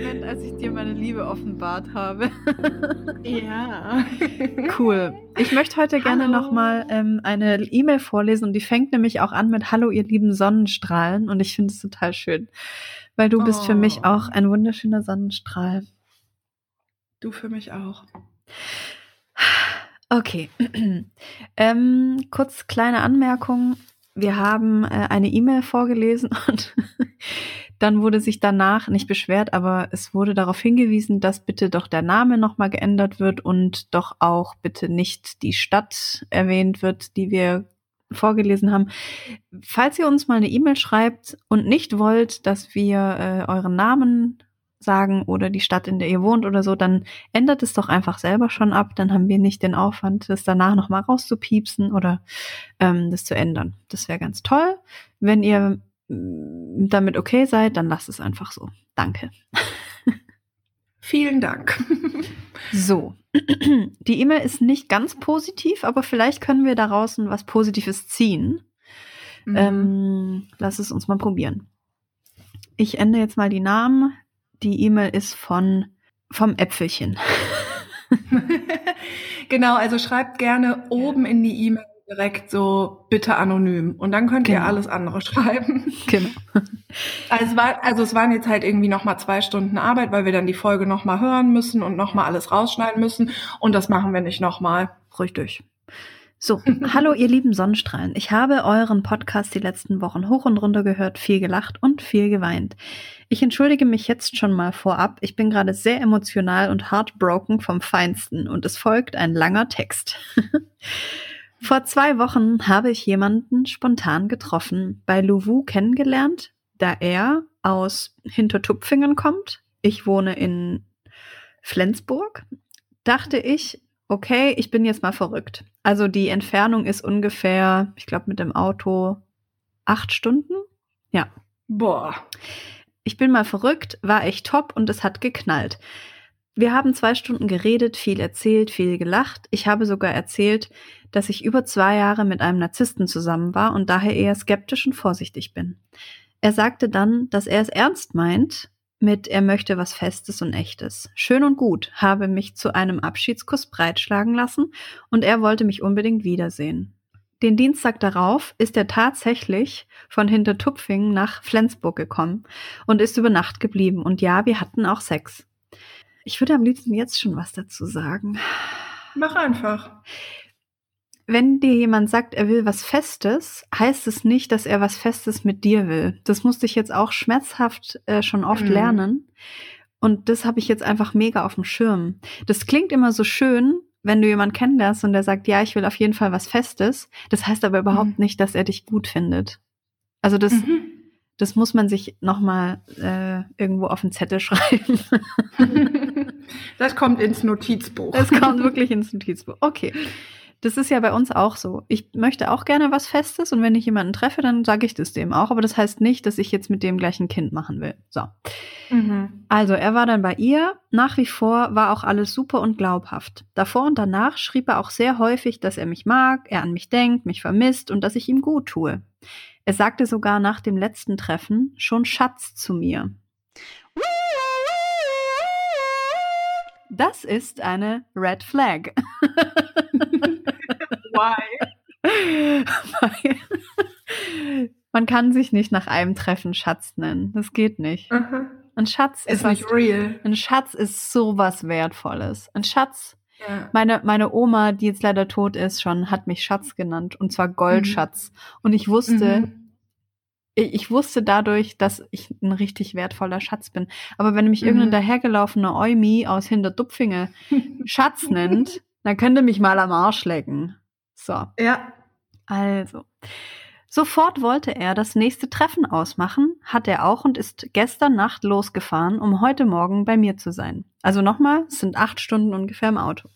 Moment, als ich dir meine Liebe offenbart habe. ja. Cool. Ich möchte heute gerne nochmal ähm, eine E-Mail vorlesen und die fängt nämlich auch an mit Hallo, ihr lieben Sonnenstrahlen und ich finde es total schön, weil du oh. bist für mich auch ein wunderschöner Sonnenstrahl. Du für mich auch. Okay. ähm, kurz kleine Anmerkung. Wir haben äh, eine E-Mail vorgelesen und dann wurde sich danach nicht beschwert, aber es wurde darauf hingewiesen, dass bitte doch der Name nochmal geändert wird und doch auch bitte nicht die Stadt erwähnt wird, die wir vorgelesen haben. Falls ihr uns mal eine E-Mail schreibt und nicht wollt, dass wir äh, euren Namen sagen oder die Stadt, in der ihr wohnt oder so, dann ändert es doch einfach selber schon ab. Dann haben wir nicht den Aufwand, das danach nochmal rauszupiepsen oder ähm, das zu ändern. Das wäre ganz toll. Wenn ihr damit okay seid, dann lasst es einfach so. Danke. Vielen Dank. so, die E-Mail ist nicht ganz positiv, aber vielleicht können wir daraus was Positives ziehen. Mhm. Ähm, lass es uns mal probieren. Ich ändere jetzt mal die Namen. Die E-Mail ist von vom Äpfelchen. genau, also schreibt gerne oben in die E-Mail direkt so bitte anonym und dann könnt genau. ihr alles andere schreiben. Genau. Also es, war, also es waren jetzt halt irgendwie nochmal zwei Stunden Arbeit, weil wir dann die Folge nochmal hören müssen und nochmal alles rausschneiden müssen und das machen wir nicht nochmal. Ruhig durch. So, hallo ihr lieben Sonnenstrahlen. Ich habe euren Podcast die letzten Wochen hoch und runter gehört, viel gelacht und viel geweint. Ich entschuldige mich jetzt schon mal vorab. Ich bin gerade sehr emotional und heartbroken vom Feinsten und es folgt ein langer Text. Vor zwei Wochen habe ich jemanden spontan getroffen, bei Louvu kennengelernt, da er aus Hintertupfingen kommt. Ich wohne in Flensburg. Dachte ich, okay, ich bin jetzt mal verrückt. Also die Entfernung ist ungefähr, ich glaube, mit dem Auto acht Stunden. Ja. Boah. Ich bin mal verrückt, war echt top und es hat geknallt. Wir haben zwei Stunden geredet, viel erzählt, viel gelacht. Ich habe sogar erzählt, dass ich über zwei Jahre mit einem Narzissten zusammen war und daher eher skeptisch und vorsichtig bin. Er sagte dann, dass er es ernst meint mit er möchte was Festes und Echtes. Schön und gut, habe mich zu einem Abschiedskuss breitschlagen lassen und er wollte mich unbedingt wiedersehen. Den Dienstag darauf ist er tatsächlich von Hintertupfingen nach Flensburg gekommen und ist über Nacht geblieben. Und ja, wir hatten auch Sex. Ich würde am liebsten jetzt schon was dazu sagen. Mach einfach wenn dir jemand sagt, er will was Festes, heißt es nicht, dass er was Festes mit dir will. Das musste ich jetzt auch schmerzhaft äh, schon oft mhm. lernen. Und das habe ich jetzt einfach mega auf dem Schirm. Das klingt immer so schön, wenn du jemanden kennenlernst und der sagt, ja, ich will auf jeden Fall was Festes. Das heißt aber überhaupt mhm. nicht, dass er dich gut findet. Also das, mhm. Das muss man sich nochmal äh, irgendwo auf den Zettel schreiben. das kommt ins Notizbuch. Das kommt wirklich ins Notizbuch. Okay. Das ist ja bei uns auch so. Ich möchte auch gerne was Festes und wenn ich jemanden treffe, dann sage ich das dem auch. Aber das heißt nicht, dass ich jetzt mit dem gleichen Kind machen will. So. Mhm. Also, er war dann bei ihr. Nach wie vor war auch alles super und glaubhaft. Davor und danach schrieb er auch sehr häufig, dass er mich mag, er an mich denkt, mich vermisst und dass ich ihm gut tue. Er sagte sogar nach dem letzten Treffen schon Schatz zu mir. Das ist eine Red Flag. Why? Man kann sich nicht nach einem Treffen Schatz nennen. Das geht nicht. Ein Schatz ist, ist nicht was, real. Ein Schatz ist so was Wertvolles. Ein Schatz. Ja. Meine, meine Oma, die jetzt leider tot ist, schon hat mich Schatz genannt. Und zwar Goldschatz. Mhm. Und ich wusste, mhm. Ich, wusste dadurch, dass ich ein richtig wertvoller Schatz bin. Aber wenn mich mhm. irgendein dahergelaufener Eumi aus Hinterdupfinge Schatz nennt, dann könnte mich mal am Arsch lecken. So. Ja. Also. Sofort wollte er das nächste Treffen ausmachen, hat er auch und ist gestern Nacht losgefahren, um heute Morgen bei mir zu sein. Also nochmal, es sind acht Stunden ungefähr im Auto.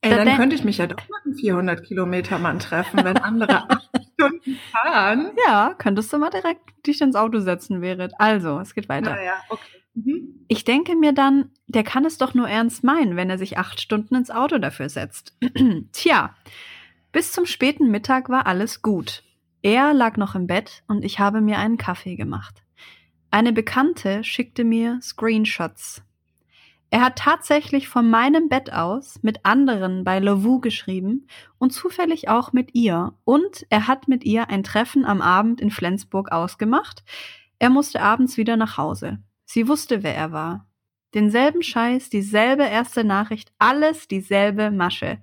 Ey, da dann könnte ich mich ja doch mal einen 400 Kilometer Mann treffen, wenn andere acht Stunden fahren. Ja, könntest du mal direkt dich ins Auto setzen, wäre. Also, es geht weiter. Ja, okay. Mhm. Ich denke mir dann, der kann es doch nur ernst meinen, wenn er sich acht Stunden ins Auto dafür setzt. Tja, bis zum späten Mittag war alles gut. Er lag noch im Bett und ich habe mir einen Kaffee gemacht. Eine Bekannte schickte mir Screenshots. Er hat tatsächlich von meinem Bett aus mit anderen bei Lovoo geschrieben und zufällig auch mit ihr. Und er hat mit ihr ein Treffen am Abend in Flensburg ausgemacht. Er musste abends wieder nach Hause. Sie wusste, wer er war. Denselben Scheiß, dieselbe erste Nachricht, alles dieselbe Masche.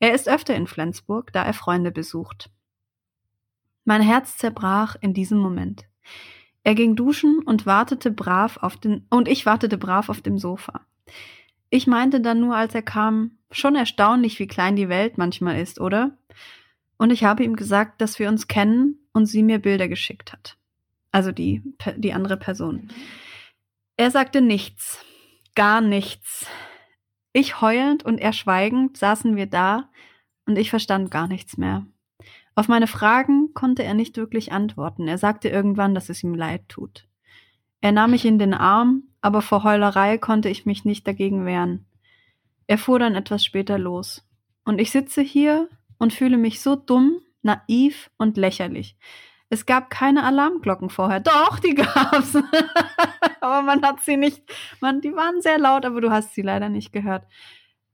Er ist öfter in Flensburg, da er Freunde besucht. Mein Herz zerbrach in diesem Moment. Er ging duschen und wartete brav auf den, und ich wartete brav auf dem Sofa. Ich meinte dann nur, als er kam, schon erstaunlich, wie klein die Welt manchmal ist, oder? Und ich habe ihm gesagt, dass wir uns kennen und sie mir Bilder geschickt hat. Also die, die andere Person. Er sagte nichts. Gar nichts. Ich heulend und er schweigend saßen wir da und ich verstand gar nichts mehr. Auf meine Fragen konnte er nicht wirklich antworten. Er sagte irgendwann, dass es ihm leid tut. Er nahm mich in den Arm, aber vor Heulerei konnte ich mich nicht dagegen wehren. Er fuhr dann etwas später los. Und ich sitze hier und fühle mich so dumm, naiv und lächerlich. Es gab keine Alarmglocken vorher. Doch, die gab's. aber man hat sie nicht, man, die waren sehr laut, aber du hast sie leider nicht gehört.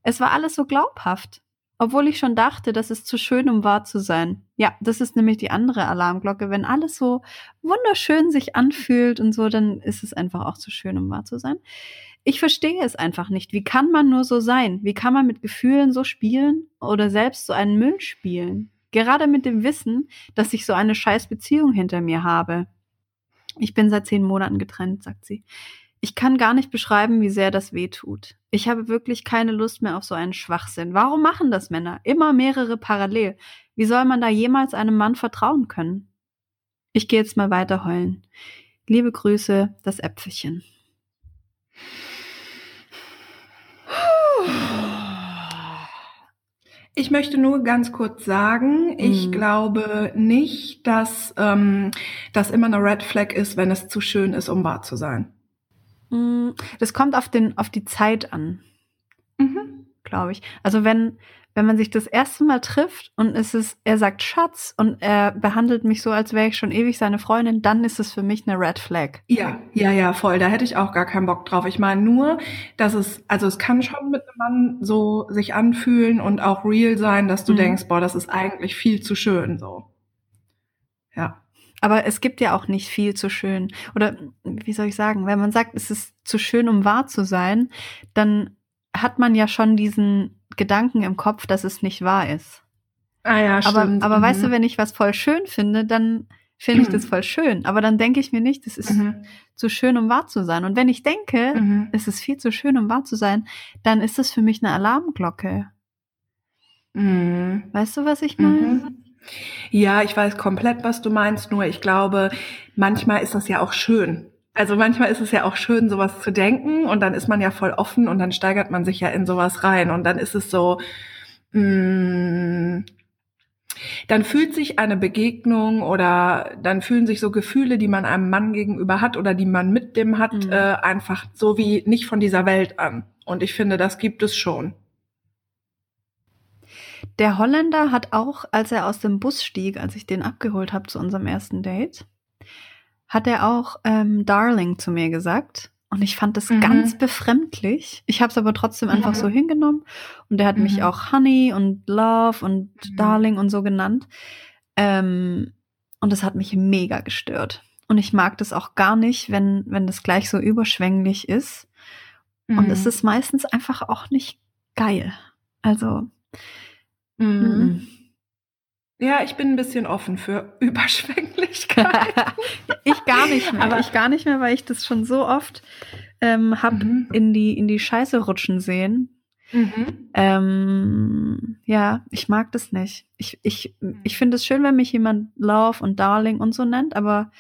Es war alles so glaubhaft. Obwohl ich schon dachte, das ist zu schön, um wahr zu sein. Ja, das ist nämlich die andere Alarmglocke. Wenn alles so wunderschön sich anfühlt und so, dann ist es einfach auch zu schön, um wahr zu sein. Ich verstehe es einfach nicht. Wie kann man nur so sein? Wie kann man mit Gefühlen so spielen oder selbst so einen Müll spielen? Gerade mit dem Wissen, dass ich so eine scheiß Beziehung hinter mir habe. Ich bin seit zehn Monaten getrennt, sagt sie. Ich kann gar nicht beschreiben, wie sehr das weh tut. Ich habe wirklich keine Lust mehr auf so einen Schwachsinn. Warum machen das Männer? Immer mehrere parallel. Wie soll man da jemals einem Mann vertrauen können? Ich gehe jetzt mal weiter heulen. Liebe Grüße, das Äpfelchen. Ich möchte nur ganz kurz sagen, ich mhm. glaube nicht, dass ähm, das immer eine Red Flag ist, wenn es zu schön ist, um wahr zu sein. Mm, das kommt auf, den, auf die Zeit an, mhm. glaube ich. Also wenn, wenn man sich das erste Mal trifft und es ist, er sagt Schatz und er behandelt mich so, als wäre ich schon ewig seine Freundin, dann ist es für mich eine Red Flag. Ja, ja, ja, voll. Da hätte ich auch gar keinen Bock drauf. Ich meine nur, dass es, also es kann schon mit einem Mann so sich anfühlen und auch real sein, dass du mhm. denkst, boah, das ist eigentlich viel zu schön so. Ja. Aber es gibt ja auch nicht viel zu schön. Oder wie soll ich sagen, wenn man sagt, es ist zu schön, um wahr zu sein, dann hat man ja schon diesen Gedanken im Kopf, dass es nicht wahr ist. Ah ja, stimmt. Aber, aber mhm. weißt du, wenn ich was voll schön finde, dann finde ich das voll schön. Aber dann denke ich mir nicht, das ist mhm. zu schön, um wahr zu sein. Und wenn ich denke, mhm. es ist viel zu schön, um wahr zu sein, dann ist es für mich eine Alarmglocke. Mhm. Weißt du, was ich meine? Ja, ich weiß komplett, was du meinst, nur ich glaube, manchmal ist das ja auch schön. Also manchmal ist es ja auch schön, sowas zu denken und dann ist man ja voll offen und dann steigert man sich ja in sowas rein und dann ist es so, mh, mm, dann fühlt sich eine Begegnung oder dann fühlen sich so Gefühle, die man einem Mann gegenüber hat oder die man mit dem hat, mhm. äh, einfach so wie nicht von dieser Welt an. Und ich finde, das gibt es schon. Der Holländer hat auch, als er aus dem Bus stieg, als ich den abgeholt habe zu unserem ersten Date, hat er auch ähm, Darling zu mir gesagt. Und ich fand das mhm. ganz befremdlich. Ich habe es aber trotzdem einfach mhm. so hingenommen. Und er hat mhm. mich auch Honey und Love und mhm. Darling und so genannt. Ähm, und das hat mich mega gestört. Und ich mag das auch gar nicht, wenn, wenn das gleich so überschwänglich ist. Und es mhm. ist meistens einfach auch nicht geil. Also, Mhm. mhm. Ja, ich bin ein bisschen offen für Überschwänglichkeit. ich gar nicht mehr. Aber ich gar nicht mehr, weil ich das schon so oft ähm, hab mhm. in die in die Scheiße rutschen sehen. Mhm. Ähm, ja, ich mag das nicht. Ich, ich, ich finde es schön, wenn mich jemand Love und Darling und so nennt, aber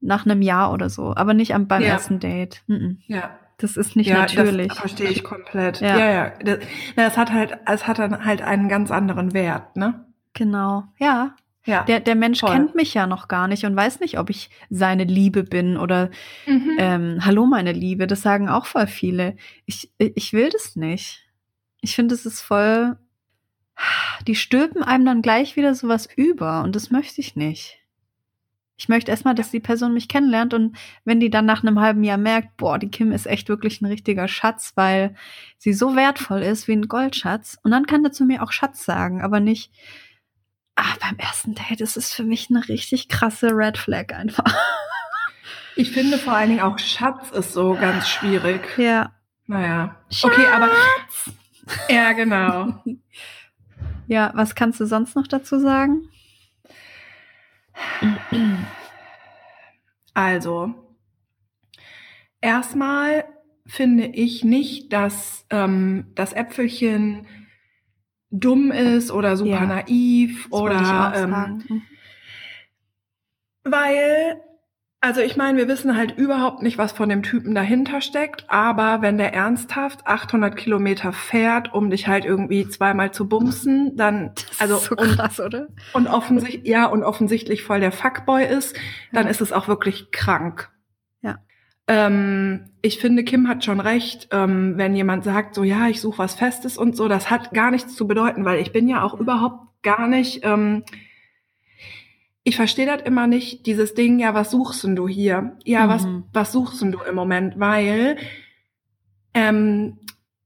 nach einem Jahr oder so. Aber nicht am, beim ja. ersten Date. Mhm. Ja. Das ist nicht ja, natürlich. Das verstehe ich komplett. Ja, ja. ja. Das, das hat halt, es hat dann halt einen ganz anderen Wert, ne? Genau. Ja. Ja. Der, der Mensch Voll. kennt mich ja noch gar nicht und weiß nicht, ob ich seine Liebe bin oder mhm. ähm, Hallo, meine Liebe. Das sagen auch voll viele. Ich, ich will das nicht. Ich finde, es ist voll. Die stülpen einem dann gleich wieder sowas über und das möchte ich nicht. Ich möchte erstmal, dass die Person mich kennenlernt und wenn die dann nach einem halben Jahr merkt, boah, die Kim ist echt wirklich ein richtiger Schatz, weil sie so wertvoll ist wie ein Goldschatz. Und dann kann der zu mir auch Schatz sagen, aber nicht, ah, beim ersten Date ist es für mich eine richtig krasse Red Flag einfach. Ich finde vor allen Dingen auch Schatz ist so ganz schwierig. Ja. Naja. Schatz. Okay, aber. Ja, genau. ja, was kannst du sonst noch dazu sagen? Also, erstmal finde ich nicht, dass ähm, das Äpfelchen dumm ist oder super ja, naiv oder ähm, mhm. weil also ich meine, wir wissen halt überhaupt nicht, was von dem Typen dahinter steckt, aber wenn der ernsthaft 800 Kilometer fährt, um dich halt irgendwie zweimal zu bumsen, dann also so krass, und, oder? Und offensichtlich ja und offensichtlich voll der Fuckboy ist, dann ja. ist es auch wirklich krank. Ja. Ähm, ich finde, Kim hat schon recht, ähm, wenn jemand sagt, so ja, ich suche was Festes und so, das hat gar nichts zu bedeuten, weil ich bin ja auch überhaupt gar nicht ähm, ich verstehe das immer nicht, dieses Ding, ja, was suchst denn du hier? Ja, mhm. was, was suchst denn du im Moment? Weil ähm,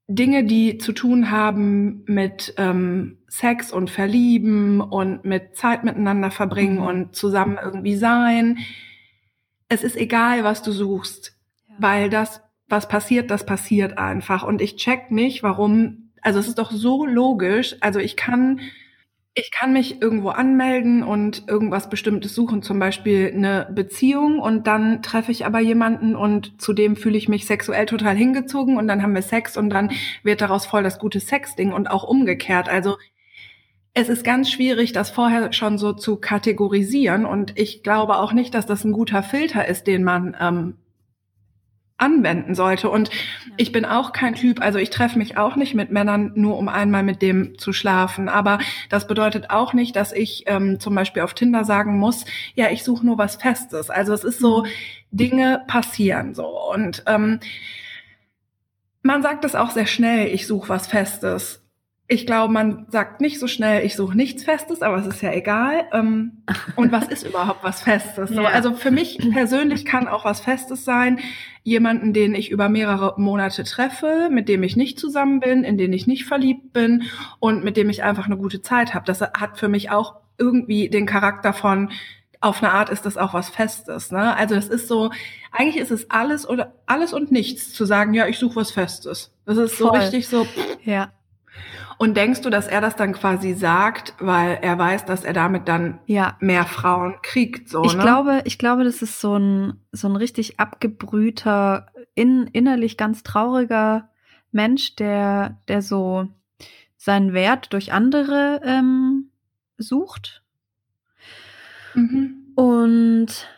Dinge, die zu tun haben mit ähm, Sex und Verlieben und mit Zeit miteinander verbringen mhm. und zusammen irgendwie sein, es ist egal, was du suchst, ja. weil das, was passiert, das passiert einfach. Und ich check nicht, warum, also es ist doch so logisch, also ich kann ich kann mich irgendwo anmelden und irgendwas Bestimmtes suchen, zum Beispiel eine Beziehung und dann treffe ich aber jemanden und zudem fühle ich mich sexuell total hingezogen und dann haben wir Sex und dann wird daraus voll das gute Sexding und auch umgekehrt. Also es ist ganz schwierig, das vorher schon so zu kategorisieren und ich glaube auch nicht, dass das ein guter Filter ist, den man ähm, anwenden sollte. Und ich bin auch kein Typ, also ich treffe mich auch nicht mit Männern nur, um einmal mit dem zu schlafen. Aber das bedeutet auch nicht, dass ich ähm, zum Beispiel auf Tinder sagen muss, ja, ich suche nur was Festes. Also es ist so, mhm. Dinge passieren so. Und ähm, man sagt es auch sehr schnell, ich suche was Festes ich glaube, man sagt nicht so schnell, ich suche nichts Festes, aber es ist ja egal. Ähm, und was ist überhaupt was Festes? Ja. Also für mich persönlich kann auch was Festes sein, jemanden, den ich über mehrere Monate treffe, mit dem ich nicht zusammen bin, in den ich nicht verliebt bin und mit dem ich einfach eine gute Zeit habe. Das hat für mich auch irgendwie den Charakter von, auf eine Art ist das auch was Festes. Ne? Also das ist so, eigentlich ist es alles oder alles und nichts zu sagen, ja, ich suche was Festes. Das ist so Voll. richtig so. Ja. Und denkst du, dass er das dann quasi sagt, weil er weiß, dass er damit dann ja. mehr Frauen kriegt? So, ich ne? glaube, ich glaube, das ist so ein so ein richtig abgebrühter, in, innerlich ganz trauriger Mensch, der der so seinen Wert durch andere ähm, sucht. Mhm. Und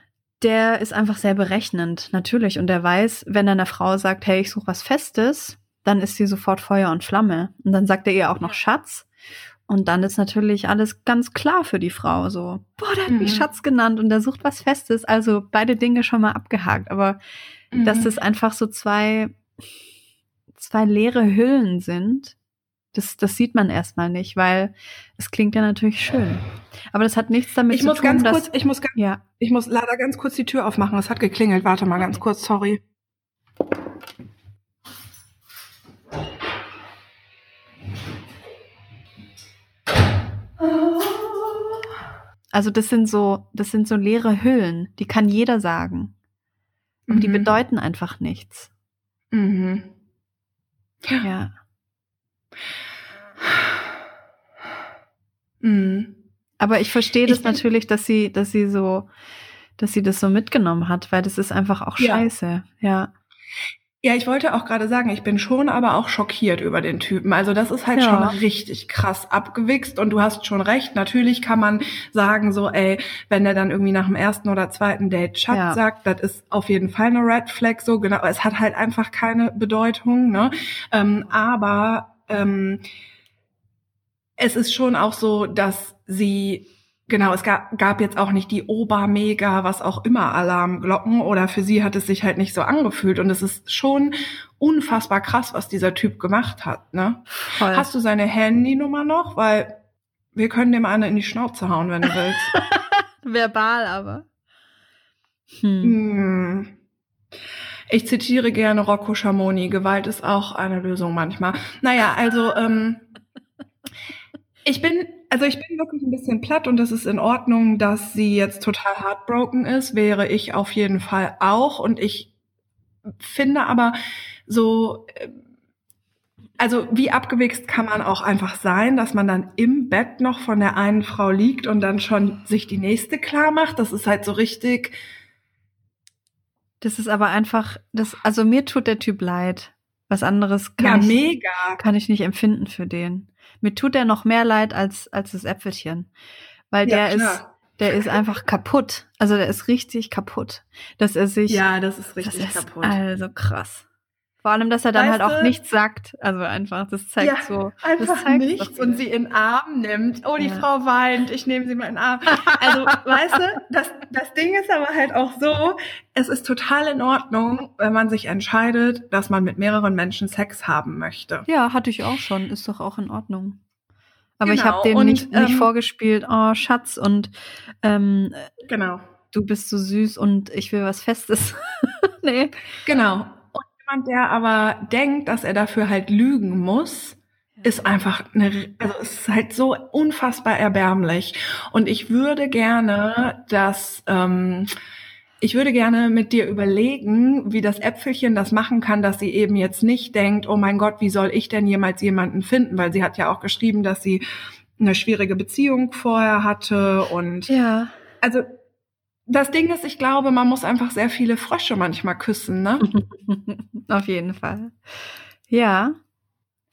der ist einfach sehr berechnend, natürlich. Und der weiß, wenn er einer Frau sagt, hey, ich suche was Festes, dann ist sie sofort Feuer und Flamme. Und dann sagt er ihr auch noch Schatz. Und dann ist natürlich alles ganz klar für die Frau. So, boah, der hat mhm. mich Schatz genannt und der sucht was Festes. Also beide Dinge schon mal abgehakt. Aber mhm. dass es einfach so zwei, zwei leere Hüllen sind, das, das sieht man erstmal nicht, weil es klingt ja natürlich schön. Aber das hat nichts damit ich zu muss tun, ganz dass, kurz, ich muss, ja. ich muss leider ganz kurz die Tür aufmachen. Es hat geklingelt. Warte mal ganz kurz, sorry. Also das sind so, das sind so leere Hüllen, die kann jeder sagen. Und mhm. die bedeuten einfach nichts. Mhm. Ja. Mhm. Aber ich verstehe das ich natürlich, dass sie, dass sie so, dass sie das so mitgenommen hat, weil das ist einfach auch scheiße. Ja. Ja. Ich wollte auch gerade sagen, ich bin schon aber auch schockiert über den Typen. Also das ist halt ja. schon richtig krass abgewichst und du hast schon recht. Natürlich kann man sagen so, ey, wenn der dann irgendwie nach dem ersten oder zweiten Date Schatz ja. sagt, das ist auf jeden Fall eine Red Flag, so genau. Es hat halt einfach keine Bedeutung, ne? Ähm, aber ähm, es ist schon auch so, dass sie Genau, es gab, gab jetzt auch nicht die Obermega, was auch immer Alarmglocken oder für sie hat es sich halt nicht so angefühlt und es ist schon unfassbar krass, was dieser Typ gemacht hat. Ne? Voll. Hast du seine Handynummer noch? Weil wir können dem eine in die Schnauze hauen, wenn du willst. Verbal aber. Hm. hm. Ich zitiere gerne Rocco Schamoni, Gewalt ist auch eine Lösung manchmal. Naja, also ähm, ich bin, also ich bin wirklich ein bisschen platt und das ist in Ordnung, dass sie jetzt total heartbroken ist, wäre ich auf jeden Fall auch. Und ich finde aber so, äh, also wie abgewichst kann man auch einfach sein, dass man dann im Bett noch von der einen Frau liegt und dann schon sich die nächste klar macht. Das ist halt so richtig. Das ist aber einfach, das, also mir tut der Typ leid. Was anderes kann, ja, ich, kann ich nicht empfinden für den. Mir tut er noch mehr leid als, als das Äpfelchen. Weil ja, der klar. ist, der ist einfach kaputt. Also der ist richtig kaputt. Dass er sich. Ja, das ist richtig das ist kaputt. Also krass. Vor allem, dass er dann weißt halt auch nichts sagt. Also einfach, das zeigt ja, so. Einfach zeigt nichts und sie in den Arm nimmt. Oh, die ja. Frau weint, ich nehme sie mal in den Arm. Also, weißt du, das, das Ding ist aber halt auch so, es ist total in Ordnung, wenn man sich entscheidet, dass man mit mehreren Menschen Sex haben möchte. Ja, hatte ich auch schon. Ist doch auch in Ordnung. Aber genau. ich habe dem nicht, ähm, nicht vorgespielt, oh Schatz und ähm, genau. du bist so süß und ich will was Festes. nee. Genau jemand, der aber denkt, dass er dafür halt lügen muss, ist einfach eine, also ist halt so unfassbar erbärmlich. Und ich würde gerne, dass ähm, ich würde gerne mit dir überlegen, wie das Äpfelchen das machen kann, dass sie eben jetzt nicht denkt, oh mein Gott, wie soll ich denn jemals jemanden finden? Weil sie hat ja auch geschrieben, dass sie eine schwierige Beziehung vorher hatte und ja. also das Ding ist, ich glaube, man muss einfach sehr viele Frösche manchmal küssen, ne? Auf jeden Fall. Ja.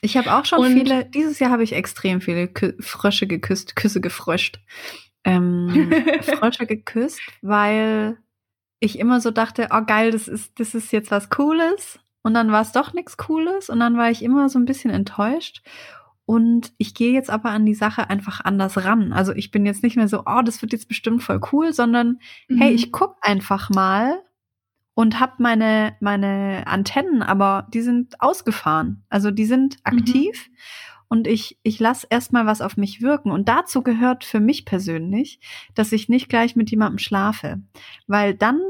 Ich habe auch schon Und viele, dieses Jahr habe ich extrem viele Kü Frösche geküsst, Küsse gefröscht. Ähm, Frösche geküsst, weil ich immer so dachte, oh geil, das ist, das ist jetzt was Cooles. Und dann war es doch nichts Cooles. Und dann war ich immer so ein bisschen enttäuscht. Und ich gehe jetzt aber an die Sache einfach anders ran. Also ich bin jetzt nicht mehr so, oh, das wird jetzt bestimmt voll cool, sondern mhm. hey, ich guck einfach mal und hab meine meine Antennen, aber die sind ausgefahren. Also die sind mhm. aktiv mhm. und ich ich lass erstmal was auf mich wirken und dazu gehört für mich persönlich, dass ich nicht gleich mit jemandem schlafe, weil dann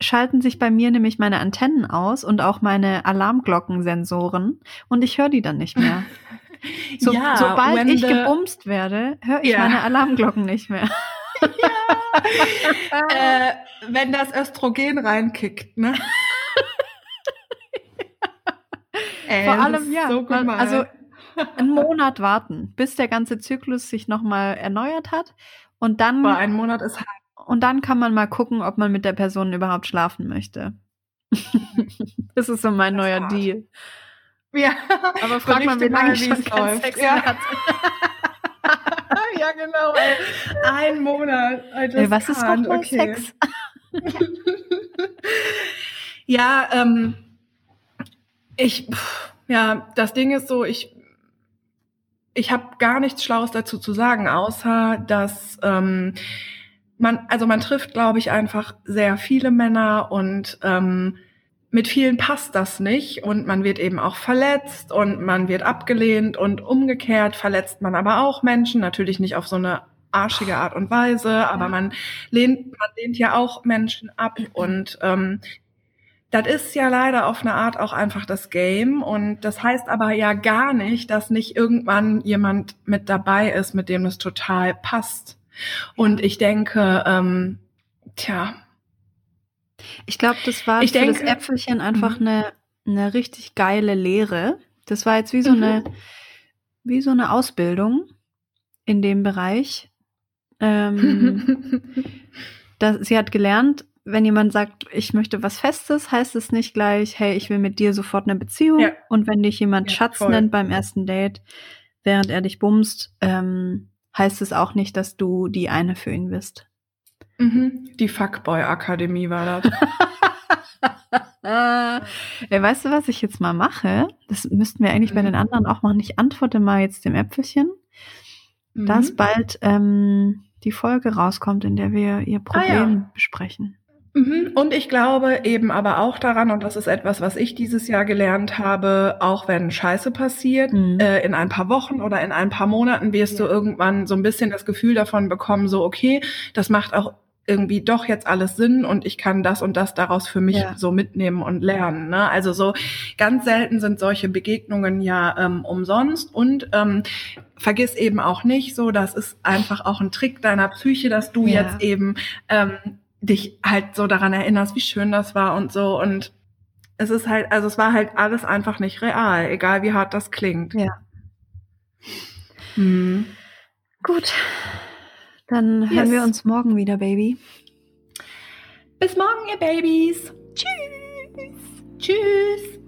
schalten sich bei mir nämlich meine Antennen aus und auch meine Alarmglockensensoren und ich höre die dann nicht mehr. So, ja, sobald ich gebumst werde, höre ich ja. meine Alarmglocken nicht mehr. Ja. äh, wenn das Östrogen reinkickt, ne? Ey, Vor allem, ja. So also einen Monat warten, bis der ganze Zyklus sich nochmal erneuert hat. Und dann. Boah, ein Monat ist halt und dann kann man mal gucken, ob man mit der Person überhaupt schlafen möchte. das ist so mein das neuer hart. Deal. Ja, aber frag mal, wie lange ich keinen Sex ja. ja, genau. Ey. Ein Monat. Ey, was ist nochmal okay. Sex? ja, ähm, ich, ja, das Ding ist so, ich, ich habe gar nichts Schlaues dazu zu sagen, außer dass ähm, man, also man trifft, glaube ich, einfach sehr viele Männer und ähm, mit vielen passt das nicht und man wird eben auch verletzt und man wird abgelehnt und umgekehrt verletzt man aber auch Menschen, natürlich nicht auf so eine arschige Art und Weise, aber man lehnt, man lehnt ja auch Menschen ab und ähm, das ist ja leider auf eine Art auch einfach das Game und das heißt aber ja gar nicht, dass nicht irgendwann jemand mit dabei ist, mit dem es total passt. Und ich denke, ähm, tja. Ich glaube, das war ich für denke, das Äpfelchen einfach mhm. eine, eine richtig geile Lehre. Das war jetzt wie so mhm. eine, wie so eine Ausbildung in dem Bereich. Ähm, das, sie hat gelernt, wenn jemand sagt, ich möchte was Festes, heißt es nicht gleich, hey, ich will mit dir sofort eine Beziehung. Ja. Und wenn dich jemand ja, Schatz voll. nennt beim ersten Date, während er dich bumst, ähm, heißt es auch nicht, dass du die eine für ihn bist. Mhm. Die Fuckboy-Akademie war das. Ey, weißt du, was ich jetzt mal mache? Das müssten wir eigentlich mhm. bei den anderen auch machen. Ich antworte mal jetzt dem Äpfelchen, mhm. dass bald ähm, die Folge rauskommt, in der wir ihr Problem ah, ja. besprechen. Mhm. Und ich glaube eben aber auch daran, und das ist etwas, was ich dieses Jahr gelernt habe, auch wenn Scheiße passiert, mhm. äh, in ein paar Wochen oder in ein paar Monaten wirst ja. du irgendwann so ein bisschen das Gefühl davon bekommen, so, okay, das macht auch irgendwie doch jetzt alles Sinn und ich kann das und das daraus für mich Ja. so mitnehmen und lernen. Ne? Also so ganz selten sind solche Begegnungen ja ähm, umsonst und ähm, vergiss eben auch nicht so, das ist einfach auch ein Trick deiner Psyche, dass du Ja. jetzt eben ähm, dich halt so daran erinnerst, wie schön das war und so und es ist halt, also es war halt alles einfach nicht real, egal wie hart das klingt. Ja. Mhm. Gut. Dann hören Yes. wir uns morgen wieder, Baby. Bis morgen, ihr Babys. Tschüss. Tschüss.